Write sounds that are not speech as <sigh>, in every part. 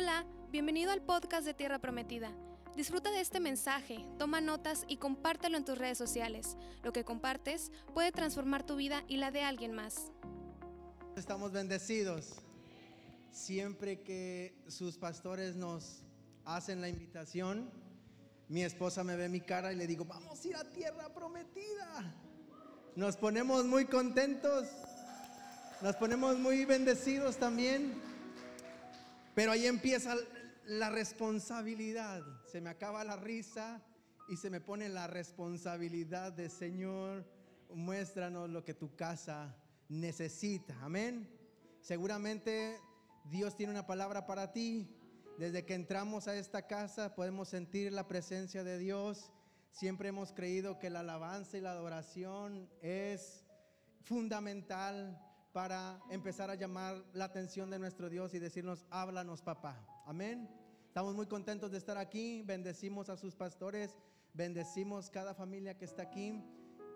Hola, bienvenido al podcast de Tierra Prometida. Disfruta de este mensaje, toma notas y compártelo en tus redes sociales. Lo que compartes puede transformar tu vida y la de alguien más. Estamos bendecidos. Siempre que sus pastores nos hacen la invitación, mi esposa me ve mi cara y le digo, vamos a ir a Tierra Prometida. Nos ponemos muy contentos, nos ponemos muy bendecidos también. Pero ahí empieza la responsabilidad. Se me acaba la risa y se me pone la responsabilidad de Señor, muéstranos lo que tu casa necesita. Amén. Seguramente Dios tiene una palabra para ti. Desde que entramos a esta casa podemos sentir la presencia de Dios. Siempre hemos creído que la alabanza y la adoración es fundamental para empezar a llamar la atención de nuestro Dios y decirnos, háblanos papá. Amén. Estamos muy contentos de estar aquí. Bendecimos a sus pastores. Bendecimos cada familia que está aquí.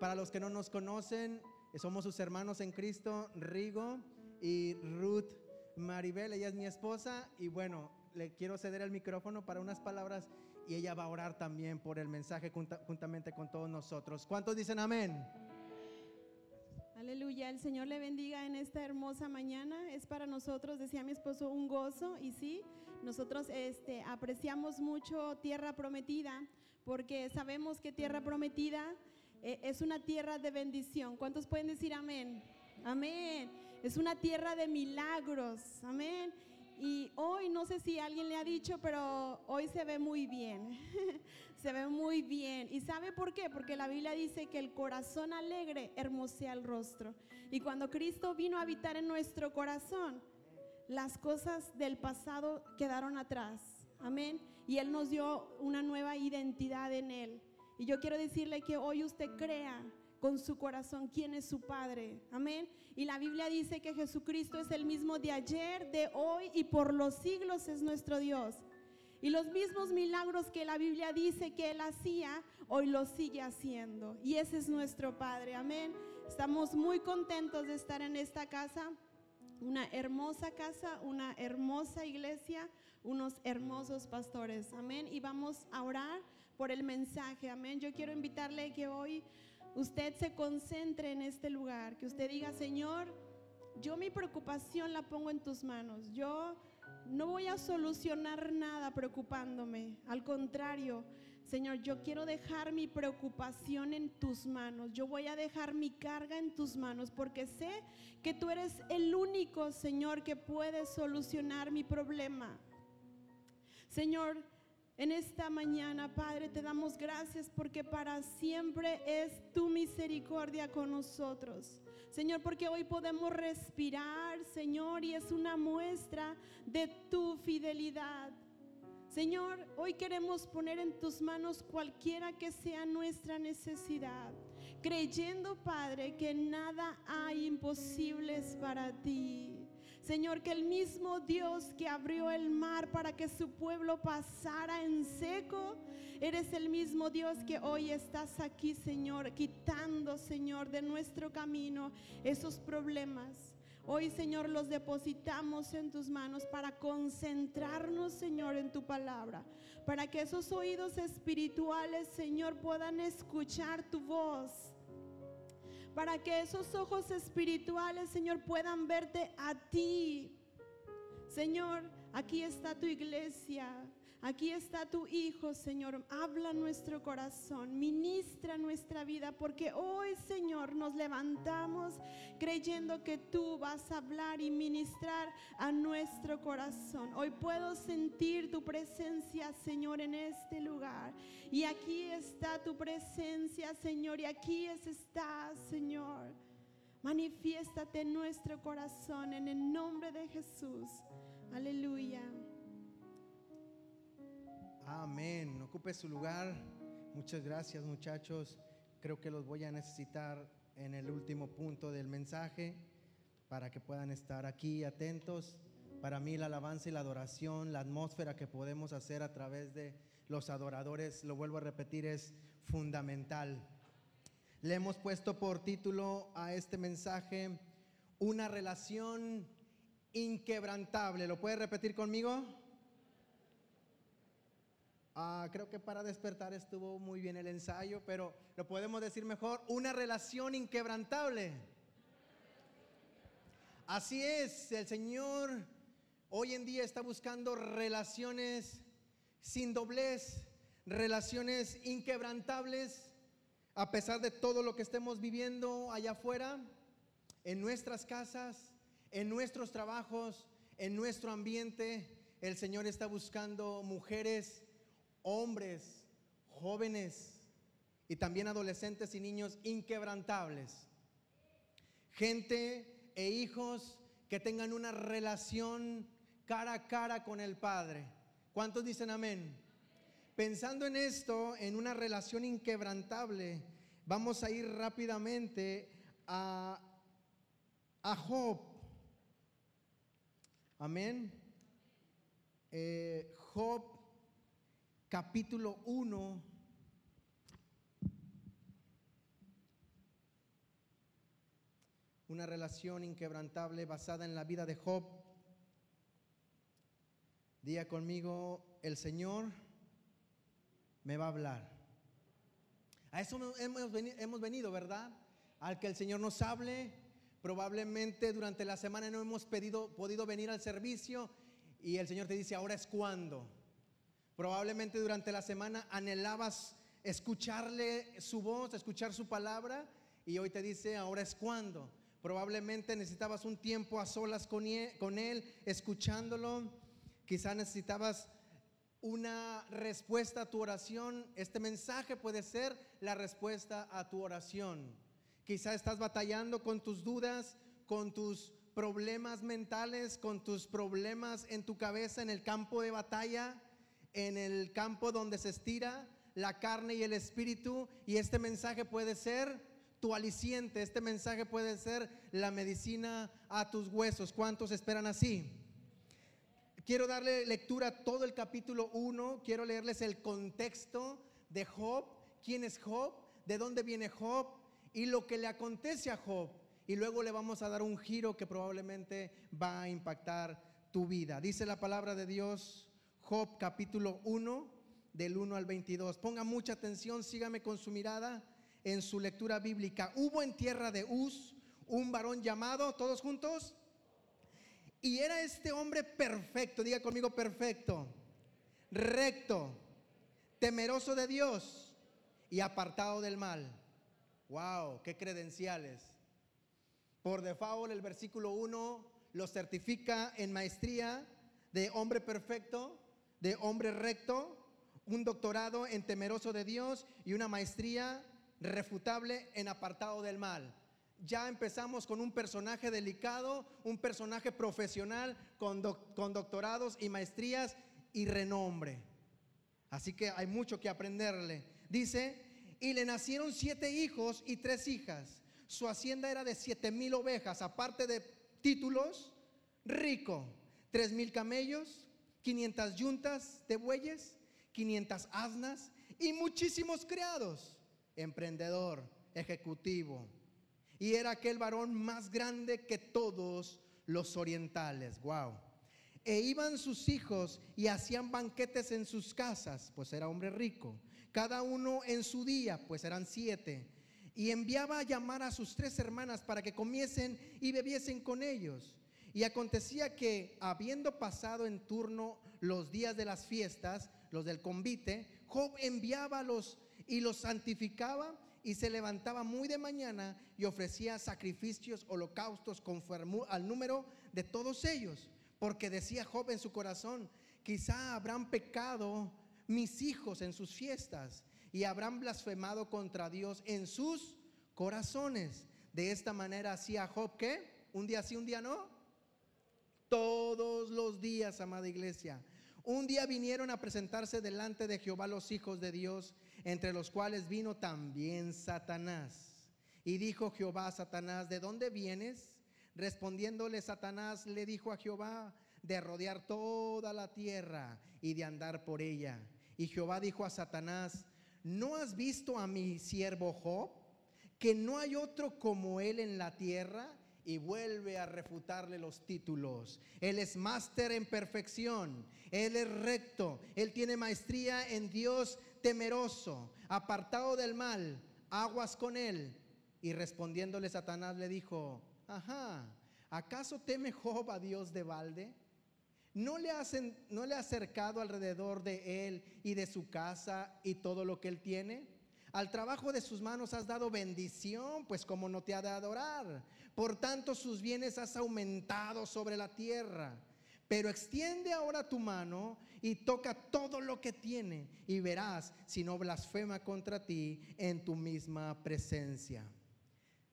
Para los que no nos conocen, somos sus hermanos en Cristo, Rigo y Ruth Maribel. Ella es mi esposa. Y bueno, le quiero ceder el micrófono para unas palabras y ella va a orar también por el mensaje juntamente con todos nosotros. ¿Cuántos dicen amén? Aleluya, el Señor le bendiga en esta hermosa mañana. Es para nosotros, decía mi esposo, un gozo y sí, nosotros este, apreciamos mucho tierra prometida porque sabemos que tierra prometida eh, es una tierra de bendición. ¿Cuántos pueden decir amén? Amén. Es una tierra de milagros. Amén. Y hoy no sé si alguien le ha dicho, pero hoy se ve muy bien. <laughs> se ve muy bien. ¿Y sabe por qué? Porque la Biblia dice que el corazón alegre hermosea el rostro. Y cuando Cristo vino a habitar en nuestro corazón, las cosas del pasado quedaron atrás. Amén. Y Él nos dio una nueva identidad en Él. Y yo quiero decirle que hoy usted crea con su corazón quién es su Padre. Amén. Y la Biblia dice que Jesucristo es el mismo de ayer, de hoy y por los siglos es nuestro Dios. Y los mismos milagros que la Biblia dice que Él hacía, hoy los sigue haciendo. Y ese es nuestro Padre. Amén. Estamos muy contentos de estar en esta casa. Una hermosa casa, una hermosa iglesia, unos hermosos pastores. Amén. Y vamos a orar por el mensaje. Amén. Yo quiero invitarle que hoy usted se concentre en este lugar, que usted diga, Señor, yo mi preocupación la pongo en tus manos. Yo no voy a solucionar nada preocupándome. Al contrario, Señor, yo quiero dejar mi preocupación en tus manos. Yo voy a dejar mi carga en tus manos porque sé que tú eres el único, Señor, que puede solucionar mi problema. Señor, en esta mañana, Padre, te damos gracias porque para siempre es tu misericordia con nosotros. Señor, porque hoy podemos respirar, Señor, y es una muestra de tu fidelidad. Señor, hoy queremos poner en tus manos cualquiera que sea nuestra necesidad, creyendo, Padre, que nada hay imposibles para ti. Señor, que el mismo Dios que abrió el mar para que su pueblo pasara en seco, eres el mismo Dios que hoy estás aquí, Señor, quitando, Señor, de nuestro camino esos problemas. Hoy, Señor, los depositamos en tus manos para concentrarnos, Señor, en tu palabra, para que esos oídos espirituales, Señor, puedan escuchar tu voz para que esos ojos espirituales, Señor, puedan verte a ti. Señor, aquí está tu iglesia. Aquí está tu Hijo, Señor. Habla nuestro corazón, ministra nuestra vida, porque hoy, Señor, nos levantamos creyendo que tú vas a hablar y ministrar a nuestro corazón. Hoy puedo sentir tu presencia, Señor, en este lugar. Y aquí está tu presencia, Señor, y aquí está, Señor. Manifiéstate en nuestro corazón en el nombre de Jesús. Aleluya. Amén. Ocupe su lugar. Muchas gracias muchachos. Creo que los voy a necesitar en el último punto del mensaje para que puedan estar aquí atentos. Para mí la alabanza y la adoración, la atmósfera que podemos hacer a través de los adoradores, lo vuelvo a repetir, es fundamental. Le hemos puesto por título a este mensaje una relación inquebrantable. ¿Lo puede repetir conmigo? Ah, creo que para despertar estuvo muy bien el ensayo, pero lo podemos decir mejor, una relación inquebrantable. Así es, el Señor hoy en día está buscando relaciones sin doblez, relaciones inquebrantables, a pesar de todo lo que estemos viviendo allá afuera, en nuestras casas, en nuestros trabajos, en nuestro ambiente. El Señor está buscando mujeres, hombres, jóvenes y también adolescentes y niños inquebrantables. Gente e hijos que tengan una relación cara a cara con el Padre. ¿Cuántos dicen amén? Pensando en esto, en una relación inquebrantable, vamos a ir rápidamente a, a Job. Amén. Eh, Job capítulo 1. Una relación inquebrantable basada en la vida de Job. Día conmigo, el Señor me va a hablar. A eso hemos venido, ¿verdad? Al que el Señor nos hable. Probablemente durante la semana no hemos pedido, podido venir al servicio y el Señor te dice, ahora es cuando. Probablemente durante la semana anhelabas escucharle su voz, escuchar su palabra y hoy te dice, ahora es cuando. Probablemente necesitabas un tiempo a solas con él, escuchándolo. Quizá necesitabas una respuesta a tu oración. Este mensaje puede ser la respuesta a tu oración. Quizá estás batallando con tus dudas, con tus problemas mentales, con tus problemas en tu cabeza, en el campo de batalla, en el campo donde se estira la carne y el espíritu. Y este mensaje puede ser tu aliciente, este mensaje puede ser la medicina a tus huesos. ¿Cuántos esperan así? Quiero darle lectura a todo el capítulo 1, quiero leerles el contexto de Job, quién es Job, de dónde viene Job y lo que le acontece a Job y luego le vamos a dar un giro que probablemente va a impactar tu vida. Dice la palabra de Dios, Job capítulo 1, del 1 al 22. Ponga mucha atención, sígame con su mirada en su lectura bíblica. Hubo en tierra de Uz un varón llamado, todos juntos, y era este hombre perfecto, diga conmigo perfecto, recto, temeroso de Dios y apartado del mal. Wow, qué credenciales. Por default, el versículo 1 lo certifica en maestría de hombre perfecto, de hombre recto, un doctorado en temeroso de Dios y una maestría refutable en apartado del mal. Ya empezamos con un personaje delicado, un personaje profesional con, con doctorados y maestrías y renombre. Así que hay mucho que aprenderle. Dice, y le nacieron siete hijos y tres hijas su hacienda era de siete mil ovejas, aparte de títulos, rico. Tres mil camellos, 500 yuntas de bueyes, 500 asnas y muchísimos criados. Emprendedor, ejecutivo. Y era aquel varón más grande que todos los orientales. Wow. E iban sus hijos y hacían banquetes en sus casas, pues era hombre rico. Cada uno en su día, pues eran siete y enviaba a llamar a sus tres hermanas para que comiesen y bebiesen con ellos. Y acontecía que, habiendo pasado en turno los días de las fiestas, los del convite, Job enviaba a los y los santificaba y se levantaba muy de mañana y ofrecía sacrificios, holocaustos conforme al número de todos ellos. Porque decía Job en su corazón, quizá habrán pecado mis hijos en sus fiestas y habrán blasfemado contra Dios en sus corazones. De esta manera hacía Job que un día sí, un día no. Todos los días, amada iglesia. Un día vinieron a presentarse delante de Jehová los hijos de Dios, entre los cuales vino también Satanás. Y dijo Jehová a Satanás, ¿de dónde vienes? Respondiéndole Satanás le dijo a Jehová, de rodear toda la tierra y de andar por ella. Y Jehová dijo a Satanás, ¿no has visto a mi siervo Job? Que no hay otro como él en la tierra y vuelve a refutarle los títulos. Él es máster en perfección, Él es recto, Él tiene maestría en Dios temeroso, apartado del mal, aguas con Él. Y respondiéndole Satanás le dijo, ajá, ¿acaso teme Job a Dios de balde? ¿No le, hacen, ¿No le ha acercado alrededor de él y de su casa y todo lo que él tiene? Al trabajo de sus manos has dado bendición, pues como no te ha de adorar. Por tanto, sus bienes has aumentado sobre la tierra. Pero extiende ahora tu mano y toca todo lo que tiene y verás si no blasfema contra ti en tu misma presencia.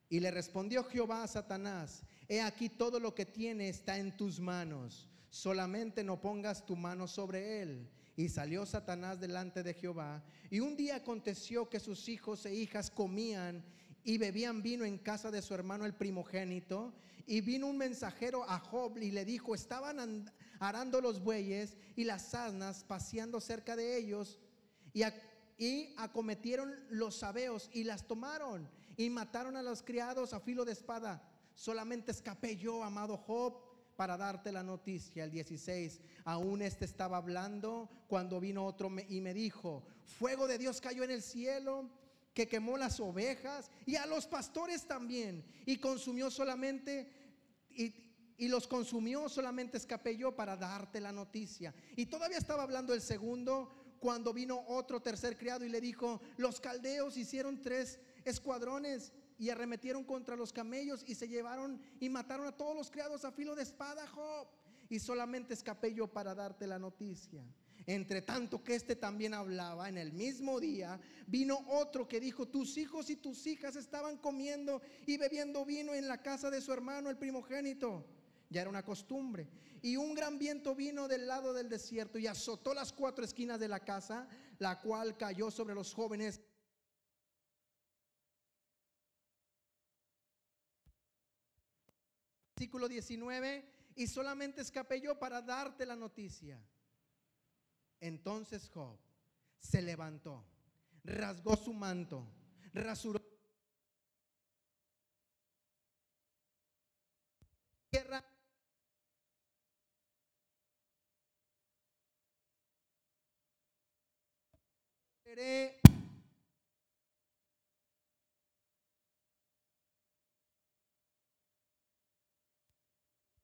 Y le respondió Jehová a Satanás, he aquí todo lo que tiene está en tus manos, solamente no pongas tu mano sobre él. Y salió Satanás delante de Jehová. Y un día aconteció que sus hijos e hijas comían y bebían vino en casa de su hermano el primogénito. Y vino un mensajero a Job y le dijo, estaban arando los bueyes y las asnas paseando cerca de ellos. Y, y acometieron los sabeos y las tomaron y mataron a los criados a filo de espada. Solamente escapé yo, amado Job, para darte la noticia. El 16, aún este estaba hablando cuando vino otro y me dijo, fuego de Dios cayó en el cielo que quemó las ovejas y a los pastores también y consumió solamente y, y, los consumió solamente escapé yo para darte la noticia. Y todavía estaba hablando el segundo cuando vino otro tercer criado y le dijo, los caldeos hicieron tres escuadrones y arremetieron contra los camellos y se llevaron y mataron a todos los criados a filo de espada, Job. Y solamente escapé yo para darte la noticia. Entre tanto que este también hablaba, en el mismo día vino otro que dijo, tus hijos y tus hijas estaban comiendo y bebiendo vino en la casa de su hermano, el primogénito. Ya era una costumbre. Y un gran viento vino del lado del desierto y azotó las cuatro esquinas de la casa, la cual cayó sobre los jóvenes versículo 19, y solamente escapé yo para darte la noticia. Entonces Job se levantó, rasgó su manto, rasuró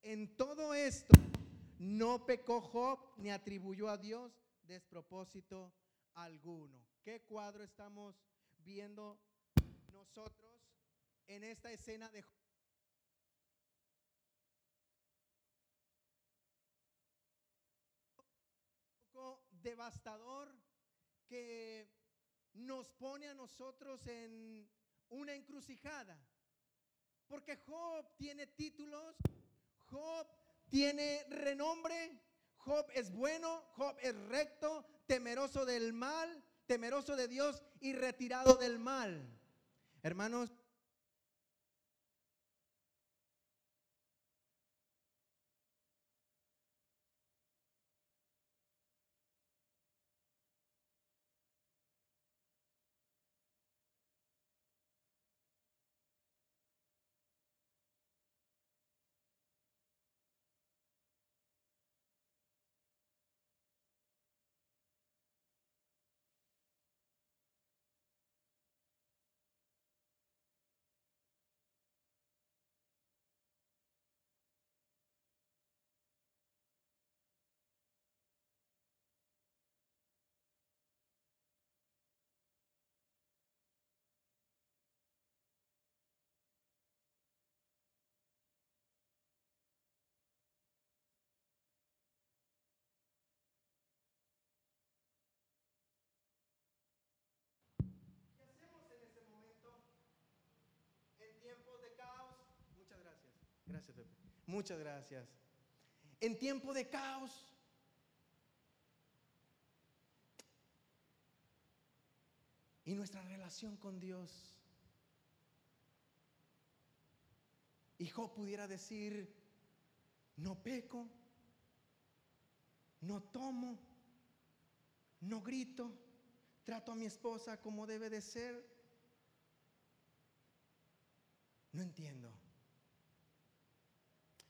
En todo esto no pecó Job ni atribuyó a Dios despropósito alguno. ¿Qué cuadro estamos viendo nosotros en esta escena de devastador que nos pone a nosotros en una encrucijada. Porque Job tiene títulos Job tiene renombre, Job es bueno, Job es recto, temeroso del mal, temeroso de Dios y retirado del mal. Hermanos, Gracias, Pepe. Muchas gracias. En tiempo de caos, y nuestra relación con Dios. Hijo pudiera decir, no peco, no tomo, no grito, trato a mi esposa como debe de ser. No entiendo.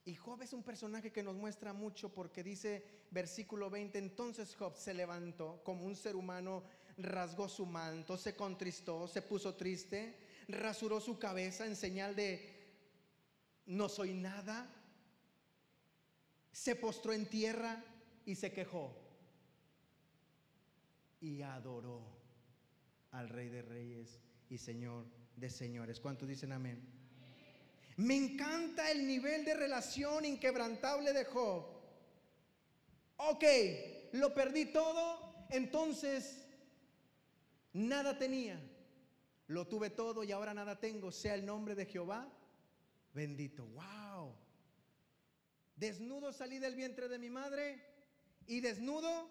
Y Job es un personaje que nos muestra mucho porque dice versículo 20, entonces Job se levantó como un ser humano, rasgó su manto, se contristó, se puso triste, rasuró su cabeza en señal de no soy nada, se postró en tierra y se quejó y adoró al Rey de Reyes y Señor de Señores. ¿Cuántos dicen amén? Me encanta el nivel de relación inquebrantable de Job. Ok, lo perdí todo, entonces nada tenía. Lo tuve todo y ahora nada tengo. Sea el nombre de Jehová bendito. Wow. Desnudo salí del vientre de mi madre y desnudo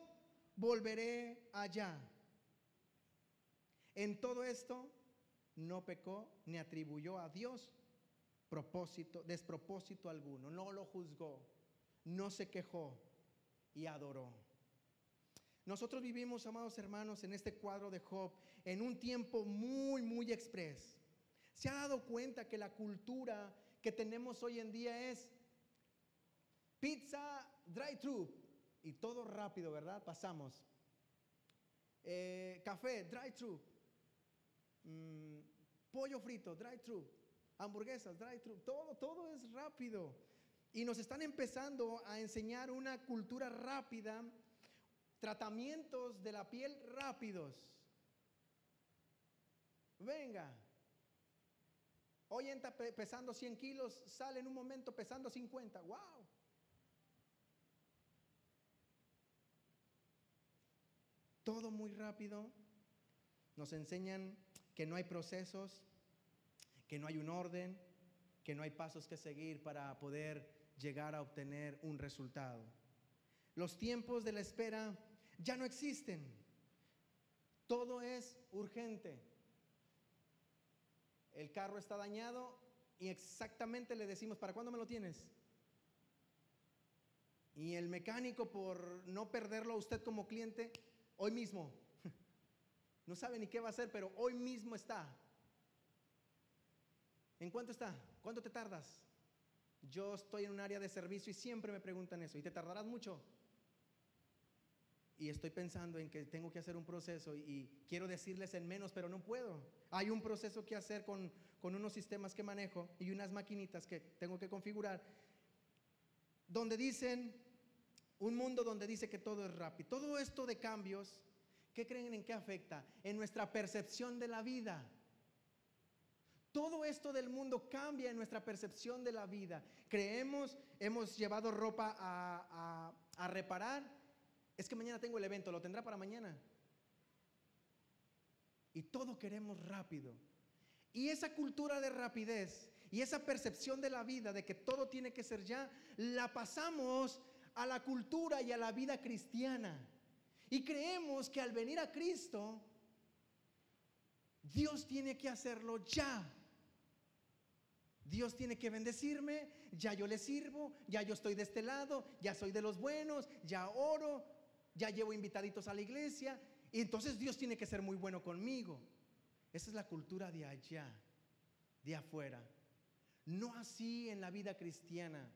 volveré allá. En todo esto no pecó ni atribuyó a Dios propósito, despropósito alguno, no lo juzgó, no se quejó y adoró. Nosotros vivimos, amados hermanos, en este cuadro de Job, en un tiempo muy, muy express. ¿Se ha dado cuenta que la cultura que tenemos hoy en día es pizza drive-thru y todo rápido, ¿verdad? Pasamos. Eh, café, drive-thru. Mm, pollo frito, drive-thru. Hamburguesas, drive-thru. Todo, todo es rápido. Y nos están empezando a enseñar una cultura rápida, tratamientos de la piel rápidos. Venga. Hoy entra pesando 100 kilos, sale en un momento pesando 50. ¡Wow! todo muy rápido. Nos enseñan que no hay procesos, que no hay un orden, que no hay pasos que seguir para poder llegar a obtener un resultado. Los tiempos de la espera ya no existen. Todo es urgente. El carro está dañado y exactamente le decimos, ¿para cuándo me lo tienes? Y el mecánico, por no perderlo a usted como cliente, Hoy mismo. <laughs> No sabe ni qué va a hacer, pero hoy mismo está. ¿En cuánto está? ¿Cuánto te tardas? Yo estoy en un área de servicio y siempre me preguntan eso. ¿Y te tardarás mucho? Y estoy pensando en que tengo que hacer un proceso y, quiero decirles en menos, pero no puedo. Hay un proceso que hacer con, con unos sistemas que manejo y unas maquinitas que tengo que configurar, donde dicen un mundo donde dice que todo es rápido. Todo esto de cambios, ¿qué creen en qué afecta? En nuestra percepción de la vida. Todo esto del mundo cambia en nuestra percepción de la vida. Creemos, hemos llevado ropa a, reparar. Es que mañana tengo el evento, lo tendrá para mañana. Y todo queremos rápido. Y esa cultura de rapidez y esa percepción de la vida de que todo tiene que ser ya, la pasamos a la cultura y a la vida cristiana. Y creemos que al venir a Cristo, Dios tiene que hacerlo ya. Dios tiene que bendecirme, ya yo le sirvo, ya yo estoy de este lado, ya soy de los buenos, ya oro, ya llevo invitaditos a la iglesia. Y entonces Dios tiene que ser muy bueno conmigo. Esa es la cultura de allá, de afuera. No así en la vida cristiana.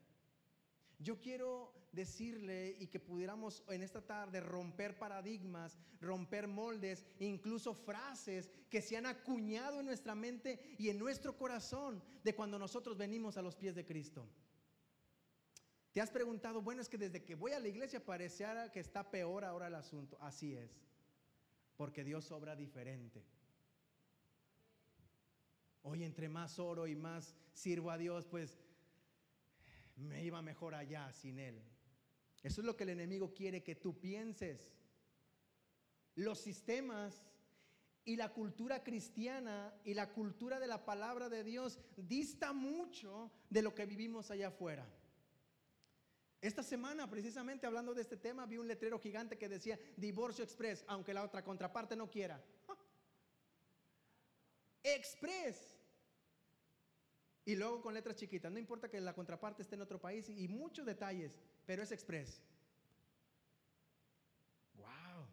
Yo quiero decirle y que pudiéramos en esta tarde romper paradigmas, romper moldes, incluso frases que se han acuñado en nuestra mente y en nuestro corazón de cuando nosotros venimos a los pies de Cristo. Te has preguntado, bueno, es que desde que voy a la iglesia pareciera que está peor ahora el asunto. Así es, porque Dios obra diferente. Hoy entre más oro y más sirvo a Dios, pues me iba mejor allá sin Él. Eso es lo que el enemigo quiere que tú pienses. Los sistemas y la cultura cristiana y la cultura de la palabra de Dios dista mucho de lo que vivimos allá afuera. Esta semana, precisamente hablando de este tema, vi un letrero gigante que decía divorcio express, aunque la otra contraparte no quiera. <laughs> Express. Y luego con letras chiquitas, no importa que la contraparte esté en otro país y, muchos detalles, pero es express. Wow.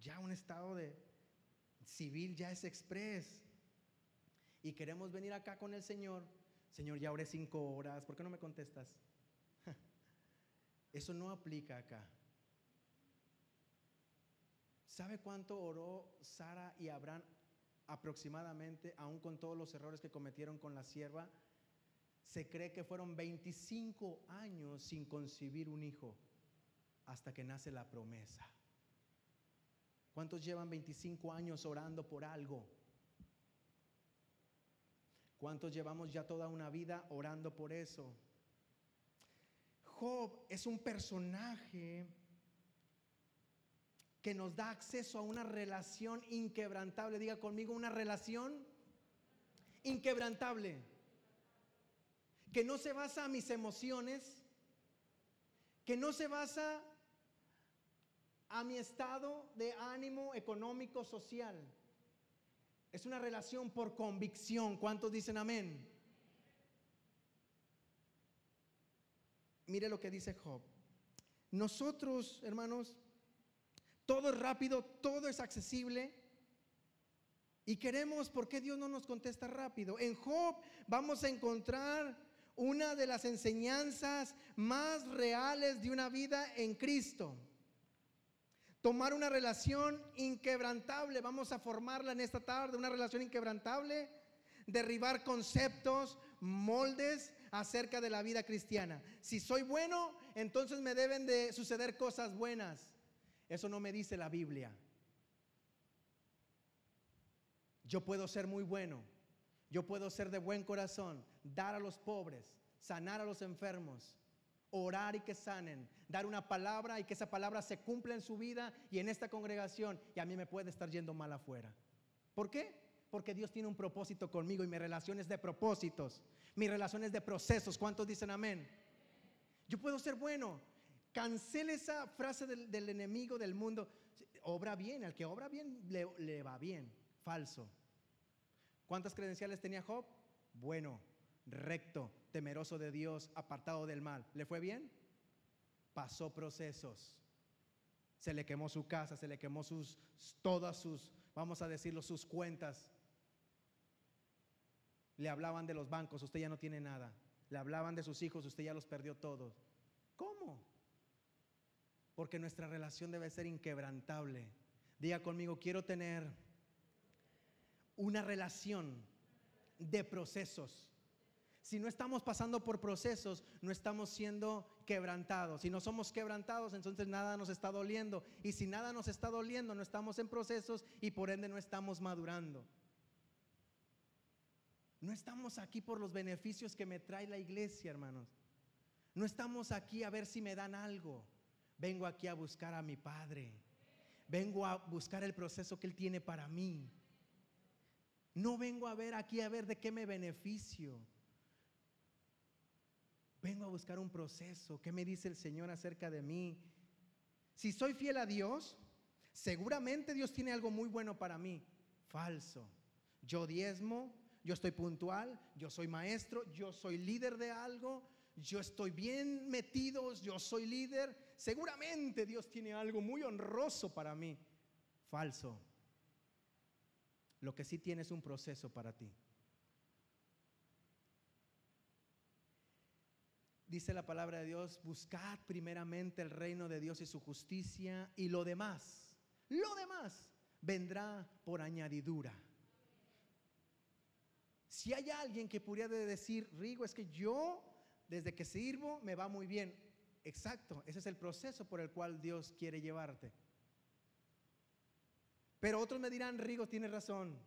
Ya un estado de civil ya es express. Y queremos venir acá con el Señor Señor, ya oré cinco horas, ¿por qué no me contestas? <laughs> Eso no aplica acá. ¿Sabe cuánto oró Sara y Abraham aproximadamente, aún con todos los errores que cometieron con la sierva? Se cree que fueron 25 años sin concebir un hijo hasta que nace la promesa. ¿Cuántos llevan 25 años orando por algo? ¿Cuántos llevamos ya toda una vida orando por eso? Job es un personaje que nos da acceso a una relación inquebrantable. Diga conmigo, una relación inquebrantable. Que no se basa en mis emociones, que no se basa a mi estado de ánimo económico, social. Es una relación por convicción. ¿Cuántos dicen amén? Mire lo que dice Job. Nosotros, hermanos, todo es rápido, todo es accesible. Y queremos, ¿por qué Dios no nos contesta rápido? En Job vamos a encontrar una de las enseñanzas más reales de una vida en Cristo. Tomar una relación inquebrantable, vamos a formarla en esta tarde, una relación inquebrantable, derribar conceptos, moldes acerca de la vida cristiana. Si soy bueno, entonces me deben de suceder cosas buenas. Eso no me dice la Biblia. Yo puedo ser muy bueno, yo puedo ser de buen corazón, dar a los pobres, sanar a los enfermos, orar y que sanen, dar una palabra y que esa palabra se cumpla en su vida y en esta congregación y a mí me puede estar yendo mal afuera. ¿Por qué? Porque Dios tiene un propósito conmigo y mi relación es de propósitos, mi relación es de procesos. ¿Cuántos dicen amén? Yo puedo ser bueno. Cancele esa frase del, enemigo del mundo. Obra bien, al que obra bien le, le va bien. Falso. ¿Cuántas credenciales tenía Job? Bueno, recto, temeroso de Dios, apartado del mal. ¿Le fue bien? Pasó procesos. Se le quemó su casa, se le quemó sus todas sus, vamos a decirlo, sus cuentas. Le hablaban de los bancos, usted ya no tiene nada. Le hablaban de sus hijos, usted ya los perdió todos. Porque nuestra relación debe ser inquebrantable. Diga conmigo, quiero tener una relación de procesos. Si no estamos pasando por procesos, no estamos siendo quebrantados. Si no somos quebrantados, entonces nada nos está doliendo. Y si nada nos está doliendo, no estamos en procesos y por ende no estamos madurando. No estamos aquí por los beneficios que me trae la iglesia, hermanos. No estamos aquí a ver si me dan algo. Vengo aquí a buscar a mi Padre. Vengo a buscar el proceso que Él tiene para mí. No vengo a ver aquí a ver de qué me beneficio. Vengo a buscar un proceso. ¿Qué me dice el Señor acerca de mí? Si soy fiel a Dios, seguramente Dios tiene algo muy bueno para mí. Falso. Yo diezmo, yo estoy puntual, yo soy maestro, yo soy líder de algo, yo estoy bien metido, yo soy líder. Seguramente Dios tiene algo muy honroso para mí. Falso. Lo que sí tiene es un proceso para ti. dice la palabra de Dios, buscad primeramente el reino de Dios y su justicia y lo demás, lo demás vendrá por añadidura. Si hay alguien que pudiera decir, Rigo, es que yo desde que sirvo me va muy bien. Exacto, ese es el proceso por el cual Dios quiere llevarte. Pero otros me dirán, Rigo, tiene razón.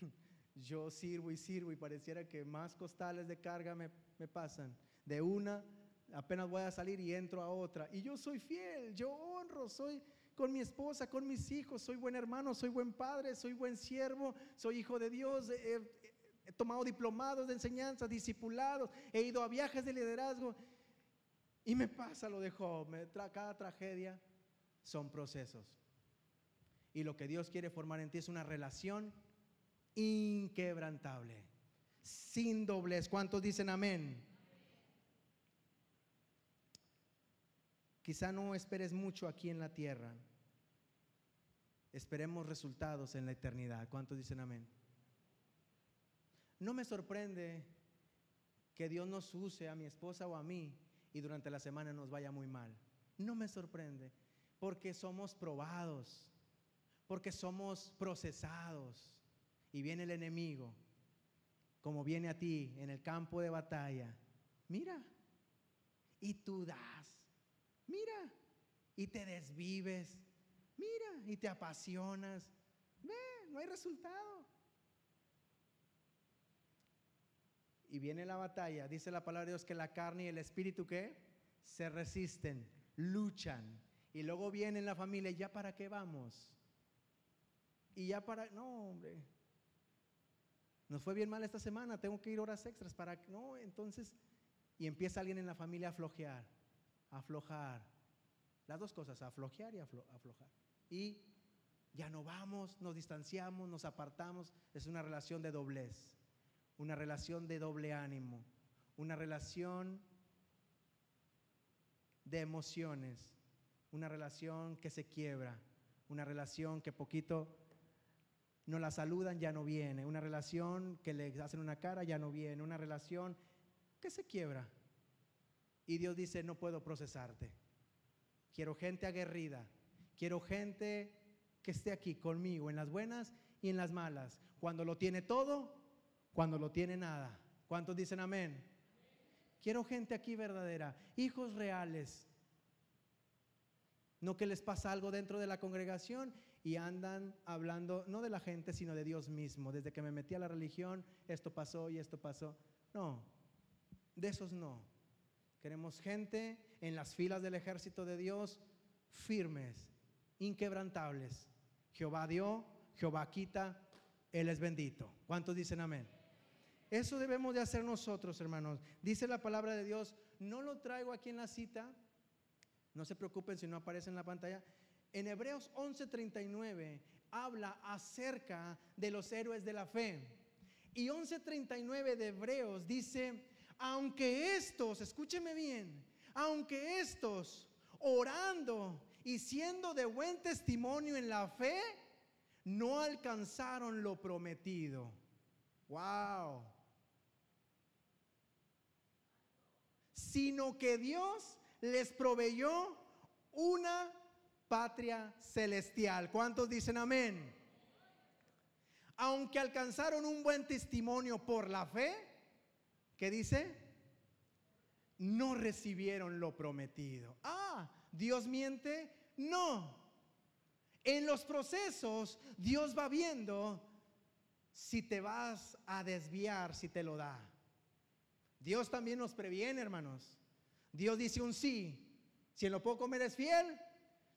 <laughs> Yo sirvo y sirvo y pareciera que más costales de carga me, me pasan de una, apenas voy a salir y entro a otra. Y yo soy fiel, yo honro, soy con mi esposa, con mis hijos, soy buen hermano, soy buen padre, soy buen siervo, soy hijo de Dios, he, tomado diplomados de enseñanza, discipulados, he ido a viajes de liderazgo. Y me pasa lo de Job, cada tragedia son procesos. Y lo que Dios quiere formar en ti es una relación inquebrantable, sin doblez. ¿Cuántos dicen amén? Quizá no esperes mucho aquí en la tierra. Esperemos resultados en la eternidad. ¿Cuántos dicen amén? No me sorprende que Dios nos use a mi esposa o a mí y durante la semana nos vaya muy mal. No me sorprende, porque somos probados, porque somos procesados. Y viene el enemigo, como viene a ti en el campo de batalla. Mira, y tú das. Mira, y te desvives. Mira, y te apasionas. Ve, no hay resultado. Y viene la batalla, dice la palabra de Dios que la carne y el espíritu que se resisten, luchan. Y luego viene la familia, ¿ya para qué vamos? Y ya para, no, hombre. Nos fue bien mal esta semana, tengo que ir horas extras para, no, entonces, y empieza alguien en la familia a flojear, a aflojar. Las dos cosas, a aflojear y a aflojar. Y ya no vamos, nos distanciamos, nos apartamos, es una relación de doblez una relación de doble ánimo, una relación de emociones, una relación que se quiebra, una relación que poquito no la saludan, ya no viene, una relación que le hacen una cara, ya no viene, una relación que se quiebra. Y Dios dice, no puedo procesarte. Quiero gente aguerrida, quiero gente que esté aquí conmigo en las buenas y en las malas. Cuando lo tiene todo cuando lo tiene nada. ¿Cuántos dicen amén? Quiero gente aquí verdadera, hijos reales. No que les pasa algo dentro de la congregación y andan hablando no de la gente, sino de Dios mismo. Desde que me metí a la religión, esto pasó y esto pasó. No, de esos no. Queremos gente en las filas del ejército de Dios firmes, inquebrantables. Jehová dio, Jehová quita, Él es bendito. ¿Cuántos dicen amén? Eso debemos de hacer nosotros, hermanos. Dice la palabra de Dios, no lo traigo aquí en la cita, no se preocupen si no aparece en la pantalla. En Hebreos 11:39 habla acerca de los héroes de la fe. Y 11:39 de Hebreos dice, aunque estos, escúcheme bien, aunque estos orando y siendo de buen testimonio en la fe, no alcanzaron lo prometido. Wow. Sino que Dios les proveyó una patria celestial. ¿Cuántos dicen amén? Aunque alcanzaron un buen testimonio por la fe, ¿qué dice? No recibieron lo prometido. Ah, ¿Dios miente? No. En los procesos Dios va viendo si te vas a desviar, si te lo da. Dios también nos previene, hermanos. Dios dice un sí. Si en lo poco me eres fiel,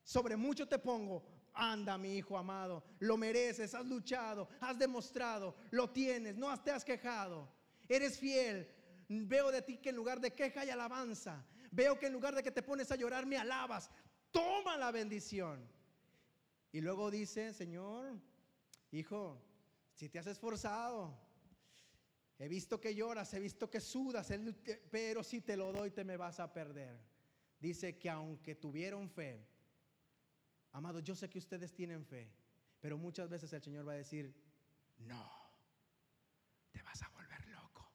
sobre mucho te pongo. Anda, mi hijo amado, lo mereces, has luchado, has demostrado, lo tienes, no te has quejado. Eres fiel. Veo de ti que en lugar de queja hay alabanza. Veo que en lugar de que te pones a llorar, me alabas. Toma la bendición. Y luego dice, Señor, hijo, si te has esforzado, He visto que lloras, he visto que sudas, pero si te lo doy te me vas a perder. Dice que aunque tuvieron fe, amados, yo sé que ustedes tienen fe, pero muchas veces el Señor va a decir, no, te vas a volver loco,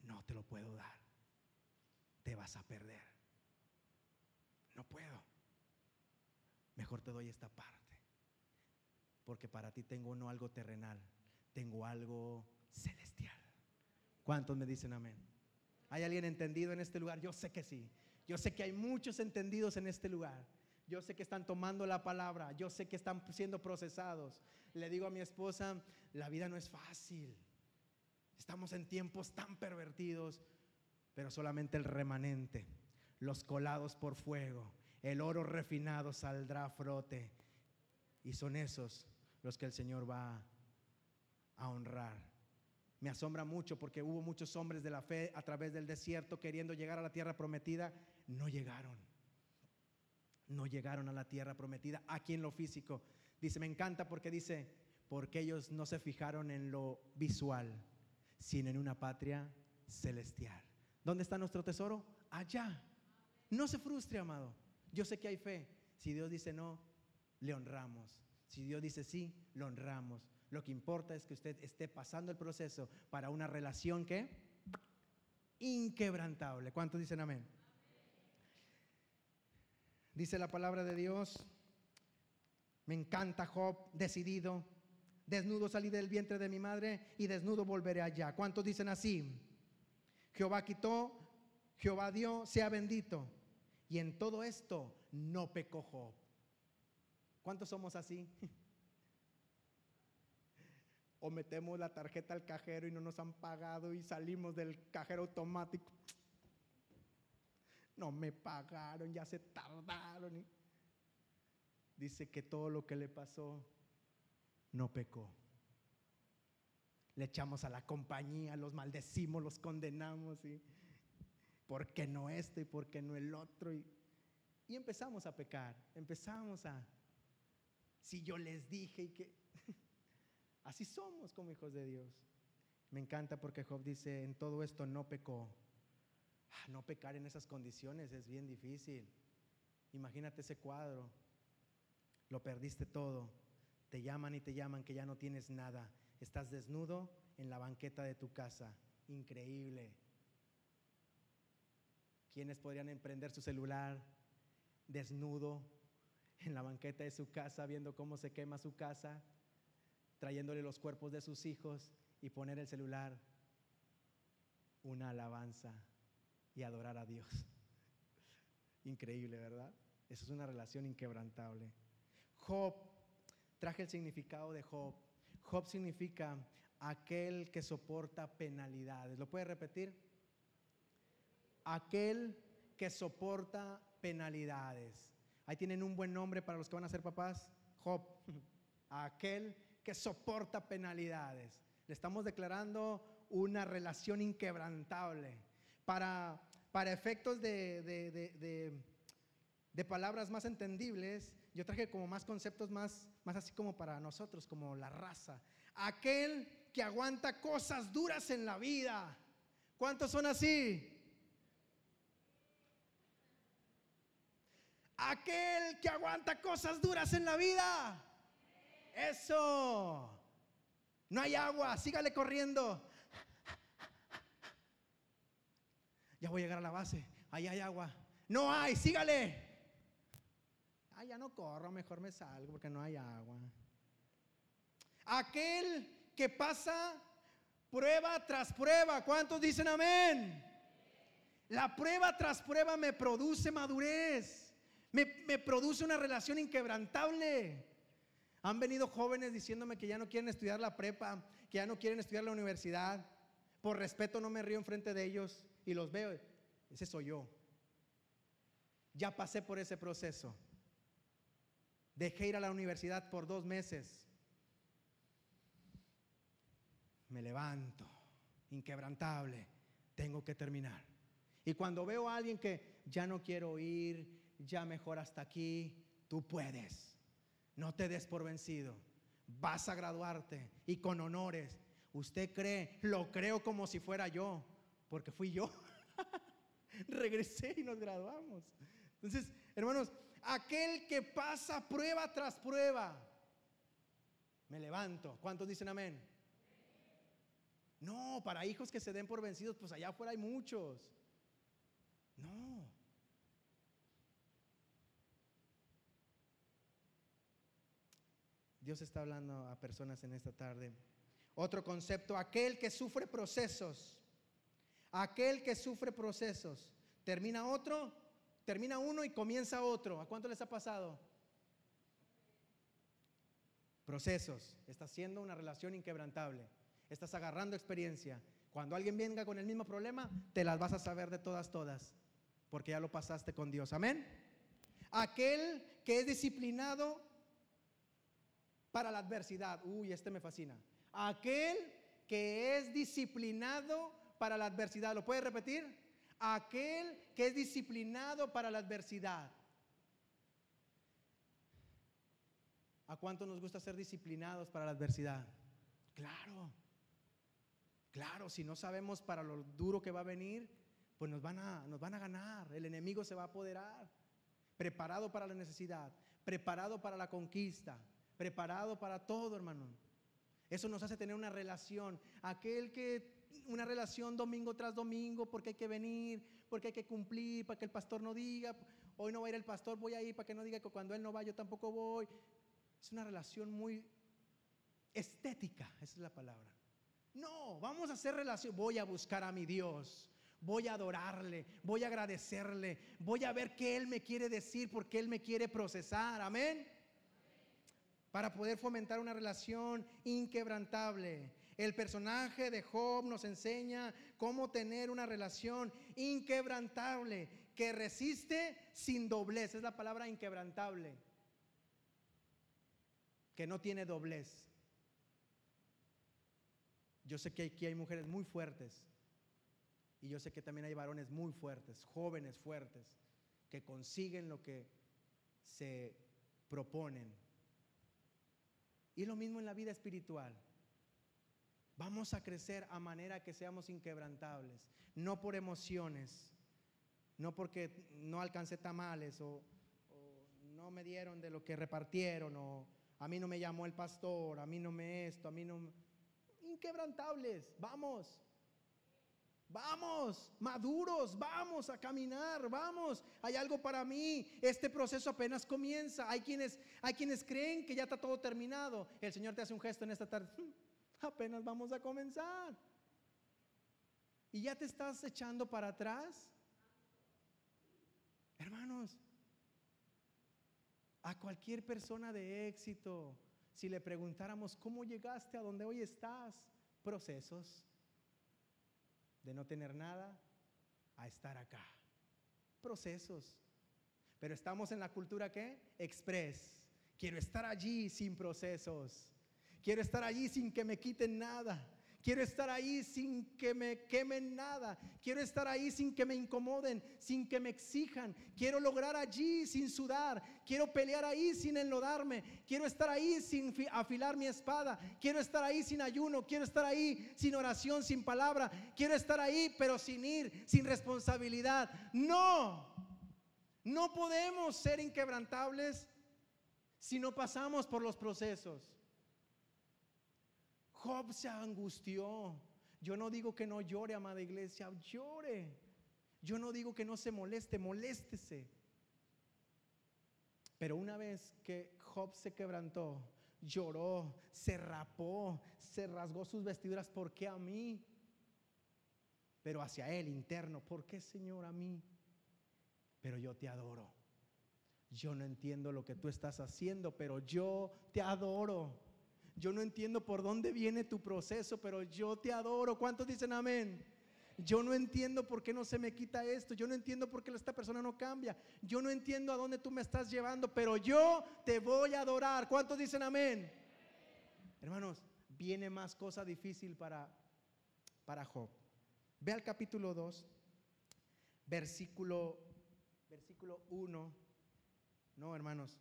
no te lo puedo dar, te vas a perder, no puedo, mejor te doy esta parte, porque para ti tengo no algo terrenal, tengo algo celestial. ¿Cuántos me dicen amén? ¿Hay alguien entendido en este lugar? Yo sé que sí. Yo sé que hay muchos entendidos en este lugar. Yo sé que están tomando la palabra. Yo sé que están siendo procesados. Le digo a mi esposa, la vida no es fácil. Estamos en tiempos tan pervertidos, pero solamente el remanente, los colados por fuego, el oro refinado saldrá a frote. Y son esos los que el Señor va a honrar. Me asombra mucho porque hubo muchos hombres de la fe a través del desierto queriendo llegar a la tierra prometida, no llegaron. No llegaron a la tierra prometida aquí en lo físico. Dice, me encanta porque dice, porque ellos no se fijaron en lo visual, sino en una patria celestial. ¿Dónde está nuestro tesoro? Allá. No se frustre, amado. Yo sé que hay fe. Si Dios dice no, le honramos. Si Dios dice sí, lo honramos. Lo que importa es que usted esté pasando el proceso para una relación que inquebrantable. ¿Cuántos dicen amén? Dice la palabra de Dios. Me encanta Job, decidido. Desnudo salí del vientre de mi madre y desnudo volveré allá. ¿Cuántos dicen así? Jehová quitó, Jehová dio, sea bendito. Y en todo esto no pecó Job. ¿Cuántos somos así? <laughs> o metemos la tarjeta al cajero y no nos han pagado y salimos del cajero automático. No me pagaron, ya se tardaron. Dice que todo lo que le pasó no pecó. Le echamos a la compañía, los maldecimos, los condenamos y por qué no esto y por qué no el otro y, y empezamos a pecar, empezamos a si yo les dije y que Así somos como hijos de Dios. Me encanta porque Job dice, en todo esto no pecó. Ah, no pecar en esas condiciones es bien difícil. Imagínate ese cuadro. Lo perdiste todo. Te llaman y te llaman que ya no tienes nada. Estás desnudo en la banqueta de tu casa. Increíble. ¿Quiénes podrían emprender su celular desnudo en la banqueta de su casa viendo cómo se quema su casa? Trayéndole los cuerpos de sus hijos y poner el celular una alabanza y adorar a Dios. <laughs> Increíble, ¿verdad? Eso es una relación inquebrantable. Job, traje el significado de Job. Job significa aquel que soporta penalidades. ¿Lo puede repetir? Aquel que soporta penalidades. Ahí tienen un buen nombre para los que van a ser papás. Job. <laughs> Aquel que soporta penalidades. Le estamos declarando una relación inquebrantable. Para, para efectos de, de, de, palabras más entendibles, yo traje como más conceptos más, más así como para nosotros, como la raza. Aquel que aguanta cosas duras en la vida. ¿Cuántos son así? Aquel que aguanta cosas duras en la vida. Eso. No hay agua, sígale corriendo. Ya voy a llegar a la base. Ahí hay agua. No hay, sígale. Ah, ya no corro, mejor me salgo porque no hay agua. Aquel que pasa prueba tras prueba. ¿Cuántos dicen amén? La prueba tras prueba me produce madurez. Me, me produce una relación inquebrantable. Han venido jóvenes diciéndome que ya no quieren estudiar la prepa, que ya no quieren estudiar la universidad. Por respeto no me río enfrente de ellos y los veo. Ese soy yo. Ya pasé por ese proceso. Dejé ir a la universidad por dos meses. Me levanto, inquebrantable. Tengo que terminar. Y cuando veo a alguien que ya no quiero ir, ya mejor hasta aquí, tú puedes. No te des por vencido. Vas a graduarte y con honores. Usted cree, lo creo como si fuera yo, porque fui yo. <laughs> Regresé y nos graduamos. Entonces, hermanos, aquel que pasa prueba tras prueba, me levanto. ¿Cuántos dicen amén? No, para hijos que se den por vencidos, pues allá afuera hay muchos. No, Dios está hablando a personas en esta tarde. Otro concepto, aquel que sufre procesos. Aquel que sufre procesos. Termina otro, termina uno y comienza otro. ¿A cuánto les ha pasado? Procesos. Estás haciendo una relación inquebrantable. Estás agarrando experiencia. Cuando alguien venga con el mismo problema, te las vas a saber de todas, todas. Porque ya lo pasaste con Dios. Amén. Aquel que es disciplinado para la adversidad. Uy, este me fascina. Aquel que es disciplinado para la adversidad. ¿Lo puede repetir? Aquel que es disciplinado para la adversidad. ¿A cuánto nos gusta ser disciplinados para la adversidad? Claro. Claro, si no sabemos para lo duro que va a venir, pues nos van a, nos van a ganar. El enemigo se va a apoderar. Preparado para la necesidad, preparado para la conquista preparado para todo, hermano. Eso nos hace tener una relación. Aquel que una relación domingo tras domingo porque hay que venir, porque hay que cumplir, para que el pastor no diga, hoy no va a ir el pastor, voy a ir para que no diga que cuando él no va yo tampoco voy. Es una relación muy estética, esa es la palabra. No, vamos a hacer relación, voy a buscar a mi Dios. Voy a adorarle, voy a agradecerle, voy a ver qué Él me quiere decir, porque Él me quiere procesar. Amén. Para poder fomentar una relación inquebrantable. El personaje de Job nos enseña cómo tener una relación inquebrantable que resiste sin doblez. Es la palabra inquebrantable. Que no tiene doblez. Yo sé que aquí hay mujeres muy fuertes y yo sé que también hay varones muy fuertes, jóvenes fuertes, que consiguen lo que se proponen. Y lo mismo en la vida espiritual. Vamos a crecer a manera que seamos inquebrantables, no por emociones, no porque no alcancé tamales o, no me dieron de lo que repartieron o a mí no me llamó el pastor, a mí no me esto, a mí no... Inquebrantables, vamos. Vamos, maduros, vamos a caminar, vamos. Hay algo para mí. Este proceso apenas comienza. Hay quienes, hay quienes creen que ya está todo terminado. El Señor te hace un gesto en esta tarde apenas vamos a comenzar. Y ya te estás echando para atrás. Hermanos, a cualquier persona de éxito, si le preguntáramos, ¿cómo llegaste a donde hoy estás? Procesos de no tener nada a estar acá. Procesos. Pero estamos en la cultura que express. Quiero estar allí sin procesos. Quiero estar allí sin que me quiten nada. Quiero estar ahí sin que me quemen nada. Quiero estar ahí sin que me incomoden, sin que me exijan. Quiero lograr allí sin sudar. Quiero pelear ahí sin enlodarme. Quiero estar ahí sin afilar mi espada. Quiero estar ahí sin ayuno. Quiero estar ahí sin oración, sin palabra. Quiero estar ahí pero sin ir, sin responsabilidad. No, no podemos ser inquebrantables si no pasamos por los procesos. Job se angustió. Yo no digo que no llore, amada iglesia, llore. Yo no digo que no se moleste, moléstese. Pero una vez que Job se quebrantó, lloró, se rapó, se rasgó sus vestiduras, ¿por qué a mí? Pero hacia él interno, ¿por qué Señor a mí? Pero yo te adoro. Yo no entiendo lo que tú estás haciendo, pero yo te adoro. Yo no entiendo por dónde viene tu proceso, pero yo te adoro. ¿Cuántos dicen amén? Yo no entiendo por qué no se me quita esto. Yo no entiendo por qué esta persona no cambia. Yo no entiendo a dónde tú me estás llevando, pero yo te voy a adorar. ¿Cuántos dicen amén? Hermanos, viene más cosa difícil para, para Job. Ve al capítulo 2, versículo, versículo 1. No, hermanos,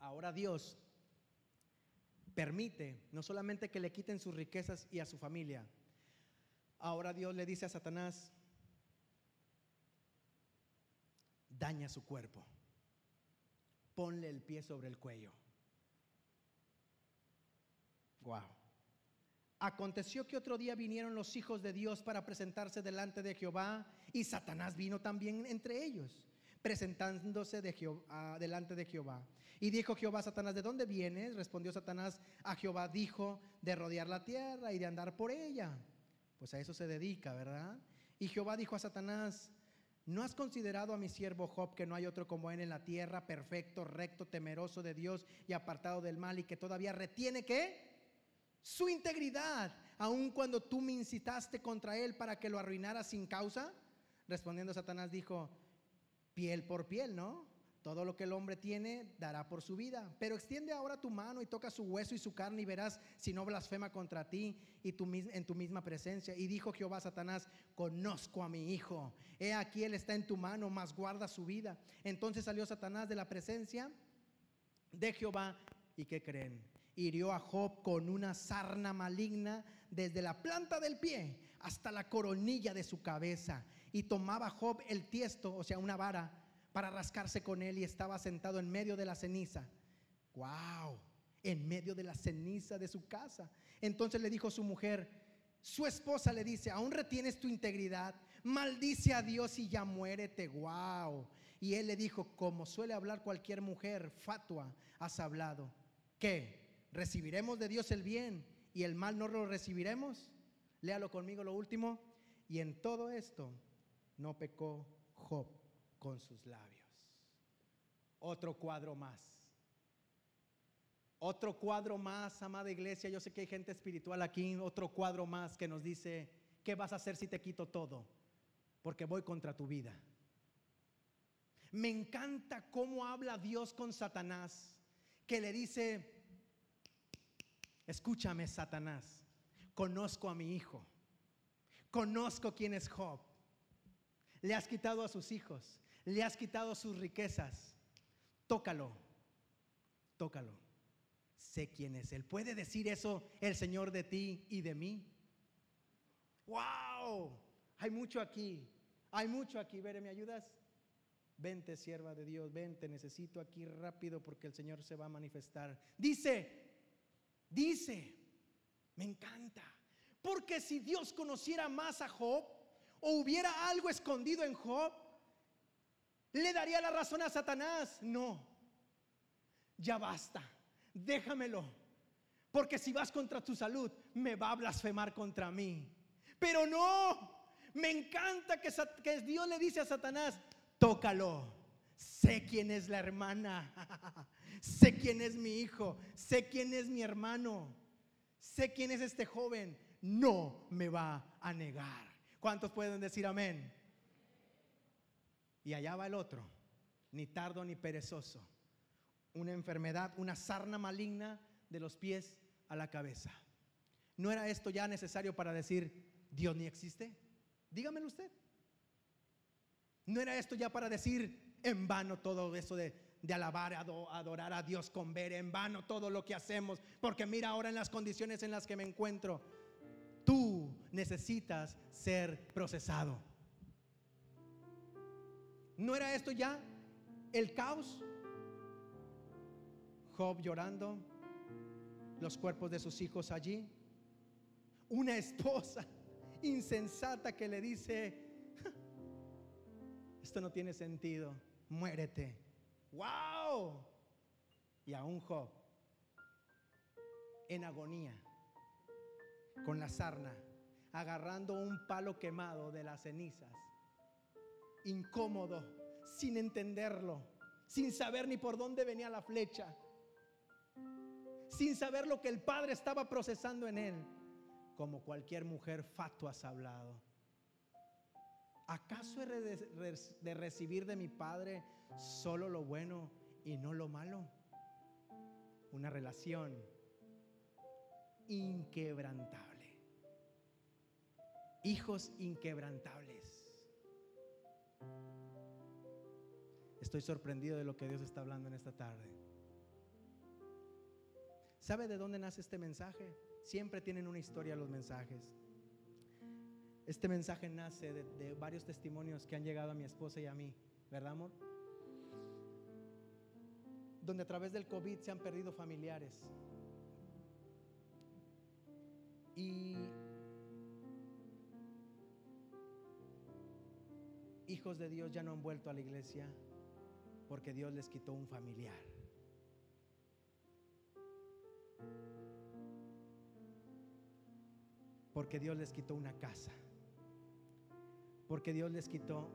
ahora Dios permite no solamente que le quiten sus riquezas y a su familia, ahora Dios le dice a Satanás, daña su cuerpo, ponle el pie sobre el cuello. Wow. Aconteció que otro día vinieron los hijos de Dios para presentarse delante de Jehová y Satanás vino también entre ellos presentándose de Jehová, delante de Jehová. Y dijo Jehová a Satanás, ¿de dónde vienes? Respondió Satanás a Jehová, dijo, de rodear la tierra y de andar por ella. Pues a eso se dedica, ¿verdad? Y Jehová dijo a Satanás, ¿no has considerado a mi siervo Job que no hay otro como él en la tierra, perfecto, recto, temeroso de Dios y apartado del mal y que todavía retiene qué? Su integridad, aun cuando tú me incitaste contra él para que lo arruinara sin causa? Respondiendo Satanás dijo, piel por piel, ¿no? Todo lo que el hombre tiene dará por su vida. Pero extiende ahora tu mano y toca su hueso y su carne y verás si no blasfema contra ti y tu, en tu misma presencia. Y dijo Jehová a Satanás, conozco a mi hijo. He aquí él está en tu mano, mas guarda su vida. Entonces salió Satanás de la presencia de Jehová. ¿Y qué creen? Hirió a Job con una sarna maligna desde la planta del pie hasta la coronilla de su cabeza y tomaba Job el tiesto, o sea, una vara, para rascarse con él y estaba sentado en medio de la ceniza. ¡Wow! en medio de la ceniza de su casa. Entonces le dijo su mujer, su esposa le dice, aún retienes tu integridad, maldice a Dios y ya muérete, wow. Y él le dijo, como suele hablar cualquier mujer, fatua, has hablado. ¿Qué? ¿Recibiremos de Dios el bien y el mal no lo recibiremos? Léalo conmigo lo último. Y en todo esto no pecó Job con sus labios. Otro cuadro más. Otro cuadro más, amada iglesia. Yo sé que hay gente espiritual aquí. Otro cuadro más que nos dice, ¿qué vas a hacer si te quito todo? Porque voy contra tu vida. Me encanta cómo habla Dios con Satanás, que le dice, escúchame Satanás, conozco a mi hijo, conozco quién es Job. Le has quitado a sus hijos, le has quitado sus riquezas. Tócalo, tócalo. Sé quién es Él. ¿Puede decir eso el Señor de ti y de mí? ¡Wow! Hay mucho aquí. Hay mucho aquí. Vere, ¿me ayudas? Vente, sierva de Dios, vente, necesito aquí rápido porque el Señor se va a manifestar. Dice, dice, me encanta. Porque si Dios conociera más a Job o hubiera algo escondido en Job, ¿le daría la razón a Satanás? No, ya basta, déjamelo. Porque si vas contra tu salud, me va a blasfemar contra mí. Pero no, me encanta que, Dios le dice a Satanás, tócalo. Sé quién es la hermana, <laughs> sé quién es mi hijo, sé quién es mi hermano, sé quién es este joven. No me va a negar. ¿Cuántos pueden decir amén? Y allá va el otro, ni tardo ni perezoso. Una enfermedad, una sarna maligna de los pies a la cabeza. ¿No era esto ya necesario para decir Dios ni existe? Dígamelo usted. ¿No era esto ya para decir en vano todo eso de, alabar, adorar a Dios con ver, en vano todo lo que hacemos? Porque mira ahora en las condiciones en las que me encuentro, necesitas ser procesado. ¿No era esto ya el caos? Job llorando, los cuerpos de sus hijos allí, una esposa <laughs> insensata que le dice, esto no tiene sentido, muérete. ¡Wow! Y aún Job, en agonía, con la sarna, agarrando un palo quemado de las cenizas, incómodo, sin entenderlo, sin saber ni por dónde venía la flecha, sin saber lo que el Padre estaba procesando en él, como cualquier mujer fatua has hablado. ¿Acaso he de, recibir de mi Padre solo lo bueno y no lo malo? Una relación inquebrantable. Hijos inquebrantables. Estoy sorprendido de lo que Dios está hablando en esta tarde. ¿Sabe de dónde nace este mensaje? Siempre tienen una historia los mensajes. Este mensaje nace de, varios testimonios que han llegado a mi esposa y a mí, ¿verdad, amor? Donde a través del COVID se han perdido familiares. Y hijos de Dios ya no han vuelto a la iglesia porque Dios les quitó un familiar. Porque Dios les quitó una casa porque Dios les quitó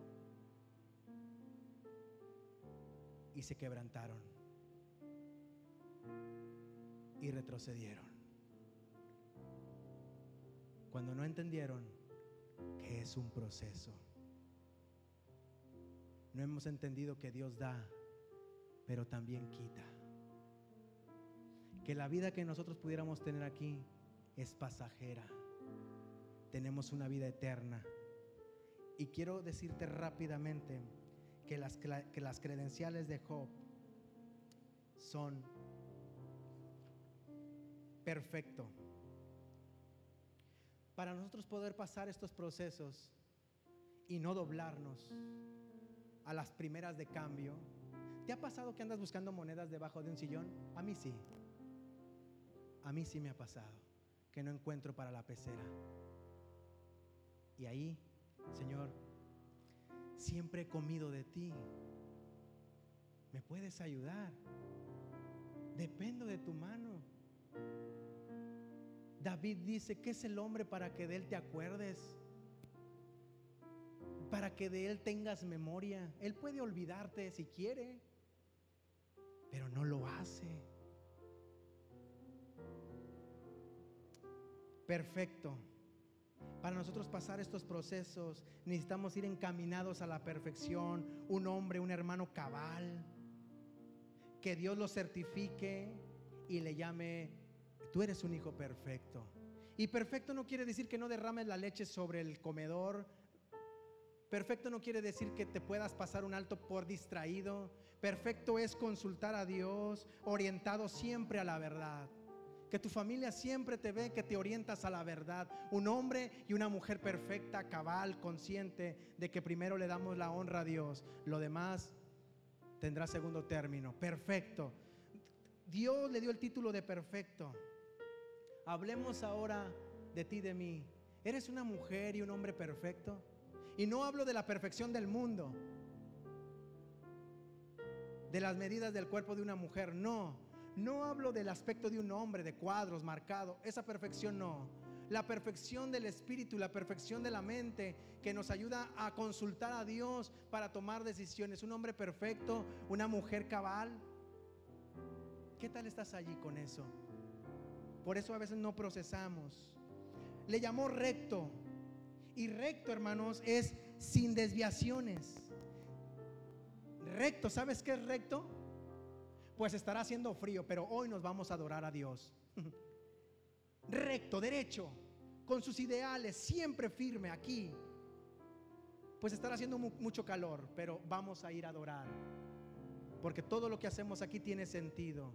y se quebrantaron y retrocedieron. Cuando no entendieron que es un proceso. No hemos entendido que Dios da, pero también quita. Que la vida que nosotros pudiéramos tener aquí es pasajera. Tenemos una vida eterna y quiero decirte rápidamente que las, que las credenciales de Job son perfecto. Para nosotros poder pasar estos procesos y no doblarnos a las primeras de cambio. ¿Te ha pasado que andas buscando monedas debajo de un sillón? A mí sí. a mí sí me ha pasado que no encuentro para la pecera. Y ahí, Señor, siempre he comido de ti. ¿Me puedes ayudar? Dependo de tu mano. David dice, ¿qué es el hombre para que de él te acuerdes? Para que de él tengas memoria. Él puede olvidarte si quiere, pero no lo hace. Perfecto. Para nosotros pasar estos procesos necesitamos ir encaminados a la perfección. Un hombre, un hermano cabal. Que Dios lo certifique y le llame, tú eres un hijo perfecto. Y perfecto no quiere decir que no derrames la leche sobre el comedor. Perfecto no quiere decir que te puedas pasar un alto por distraído. Perfecto es consultar a Dios, orientado siempre a la verdad que tu familia siempre te ve que te orientas a la verdad. Un hombre y una mujer perfecta, cabal, consciente de que primero le damos la honra a Dios. Lo demás tendrá segundo término. Perfecto. Dios le dio el título de perfecto. Hablemos ahora de ti, de mí. ¿Eres una mujer y un hombre perfecto? Y no hablo de la perfección del mundo, de las medidas del cuerpo de una mujer, no. No hablo del aspecto de un hombre, de cuadros, marcado. Esa perfección no. La perfección del espíritu, la perfección de la mente que nos ayuda a consultar a Dios para tomar decisiones. Un hombre perfecto, una mujer cabal. ¿Qué tal estás allí con eso? Por eso a veces no procesamos. Le llamó recto. Y recto, hermanos, es sin desviaciones. Recto, ¿sabes qué es recto? pues estará haciendo frío, pero hoy nos vamos a adorar a Dios. <laughs> Recto, derecho, con sus ideales, siempre firme aquí. Pues estará haciendo mucho calor, pero vamos a ir a adorar. Porque todo lo que hacemos aquí tiene sentido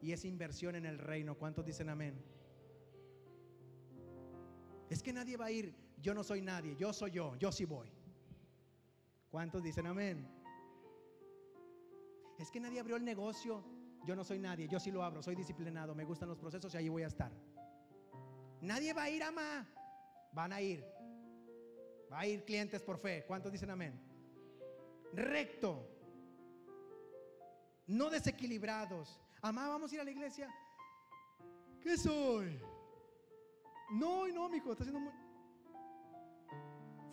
y es inversión en el reino. ¿Cuántos dicen amén? Es que nadie va a ir, yo no soy nadie, yo soy yo, yo sí voy. ¿Cuántos dicen amén? Es que nadie abrió el negocio. Yo no soy nadie, yo sí lo abro, soy disciplinado, me gustan los procesos y ahí voy a estar. Nadie va a ir, ama. Van a ir. Va a ir clientes por fe. ¿Cuántos dicen amén? Recto. No desequilibrados. Amá, vamos a ir a la iglesia. ¿Qué soy? No, no, mi hijo, está siendo muy